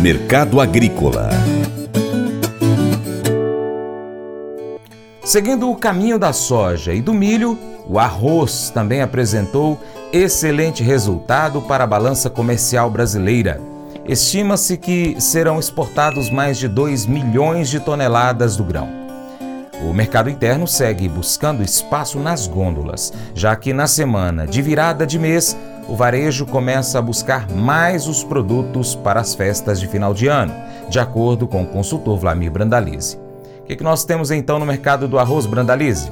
Mercado Agrícola Seguindo o caminho da soja e do milho, o arroz também apresentou excelente resultado para a balança comercial brasileira. Estima-se que serão exportados mais de 2 milhões de toneladas do grão. O mercado interno segue buscando espaço nas gôndolas, já que na semana de virada de mês, o varejo começa a buscar mais os produtos para as festas de final de ano, de acordo com o consultor Vlamir Brandalize. O que, que nós temos então no mercado do arroz Brandalize?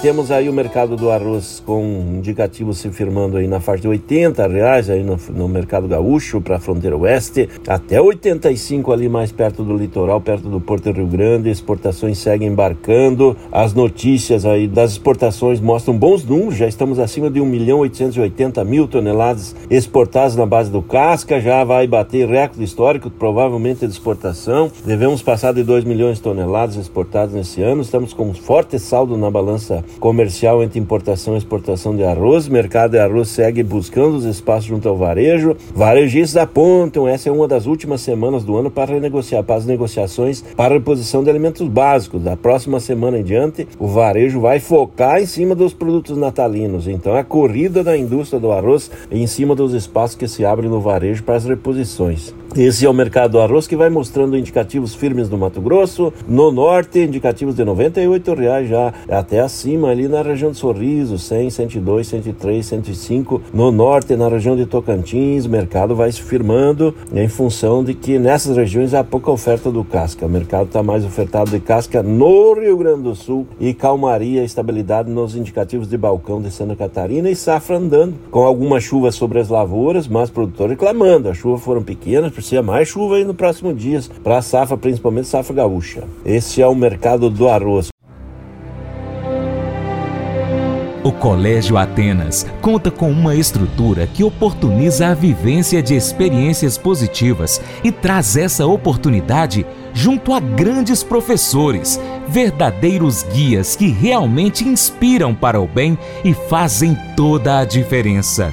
Temos aí o mercado do arroz com indicativos se firmando aí na faixa de 80 reais aí no, no mercado gaúcho para a fronteira oeste, até 85 ali mais perto do litoral, perto do Porto Rio Grande. Exportações seguem embarcando. As notícias aí das exportações mostram bons números. Já estamos acima de 1 milhão 880 mil toneladas exportadas na base do casca. Já vai bater recorde histórico, provavelmente de exportação. Devemos passar de 2 milhões de toneladas exportadas nesse ano. Estamos com um forte saldo na balança comercial entre importação e exportação de arroz. O mercado de arroz segue buscando os espaços junto ao varejo. Varejistas apontam, essa é uma das últimas semanas do ano para renegociar, para as negociações para a reposição de alimentos básicos. Da próxima semana em diante, o varejo vai focar em cima dos produtos natalinos. Então, a corrida da indústria do arroz em cima dos espaços que se abrem no varejo para as reposições. Esse é o mercado do arroz que vai mostrando indicativos firmes no Mato Grosso, no norte, indicativos de 98 reais já até acima ali na região de Sorriso, 100, 102, 103, 105. No norte, na região de Tocantins, o mercado vai se firmando em função de que nessas regiões há pouca oferta do casca. O mercado está mais ofertado de casca no Rio Grande do Sul e calmaria, estabilidade nos indicativos de balcão de Santa Catarina e safra andando, com alguma chuva sobre as lavouras, mas produtor reclamando. As chuvas foram pequenas, precisa mais chuva aí no próximo dias para a safra, principalmente safra gaúcha. Esse é o mercado do arroz. O Colégio Atenas conta com uma estrutura que oportuniza a vivência de experiências positivas e traz essa oportunidade junto a grandes professores, verdadeiros guias que realmente inspiram para o bem e fazem toda a diferença.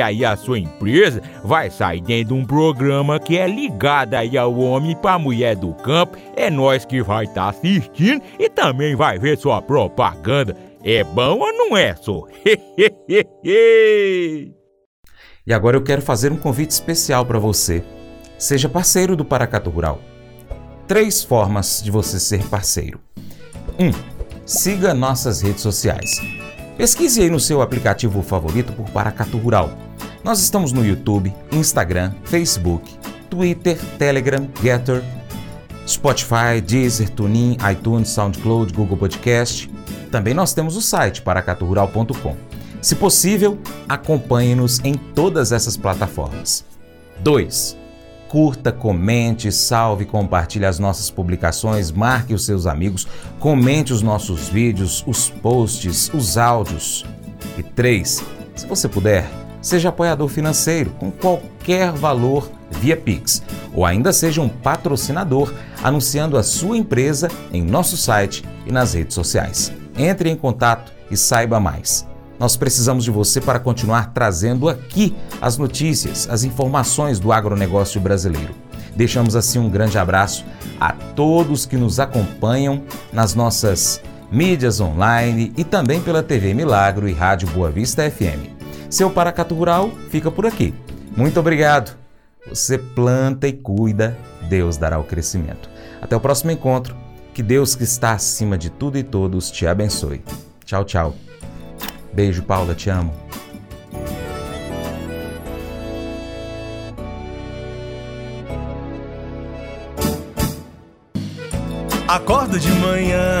aí a sua empresa vai sair dentro de um programa que é ligado aí ao homem para mulher do campo. É nós que vai estar tá assistindo e também vai ver sua propaganda. É bom ou não é, só? E agora eu quero fazer um convite especial para você. Seja parceiro do Paracatu Rural. Três formas de você ser parceiro. 1. Um, siga nossas redes sociais. Pesquise aí no seu aplicativo favorito por Paracatu Rural. Nós estamos no YouTube, Instagram, Facebook, Twitter, Telegram, Getter, Spotify, Deezer, TuneIn, iTunes, SoundCloud, Google Podcast. Também nós temos o site paracaturural.com. Se possível, acompanhe-nos em todas essas plataformas. 2. Curta, comente, salve, compartilhe as nossas publicações, marque os seus amigos, comente os nossos vídeos, os posts, os áudios. E 3. Se você puder, seja apoiador financeiro com qualquer valor via Pix, ou ainda seja um patrocinador anunciando a sua empresa em nosso site e nas redes sociais. Entre em contato e saiba mais. Nós precisamos de você para continuar trazendo aqui as notícias, as informações do agronegócio brasileiro. Deixamos assim um grande abraço a todos que nos acompanham nas nossas mídias online e também pela TV Milagro e Rádio Boa Vista FM. Seu Paracato Rural fica por aqui. Muito obrigado. Você planta e cuida, Deus dará o crescimento. Até o próximo encontro. Que Deus que está acima de tudo e todos te abençoe. Tchau, tchau. Beijo, Paula, te amo. Acordo de manhã